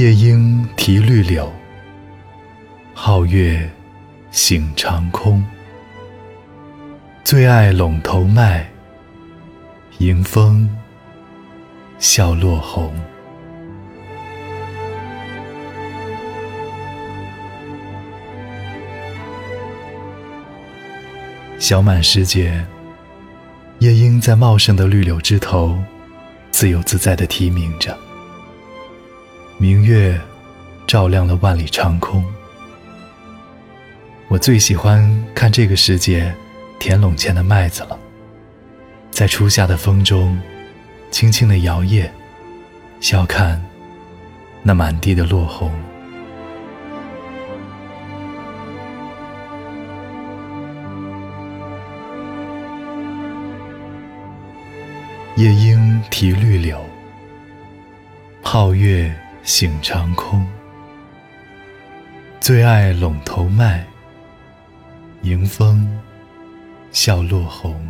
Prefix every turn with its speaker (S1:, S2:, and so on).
S1: 夜莺啼绿柳，皓月醒长空。最爱陇头麦，迎风笑落红。小满时节，夜莺在茂盛的绿柳枝头，自由自在地啼鸣着。明月照亮了万里长空。我最喜欢看这个时节田垄前的麦子了，在初夏的风中，轻轻的摇曳，笑看那满地的落红。夜莺啼绿柳，皓月醒长空。最爱陇头麦，迎风笑落红。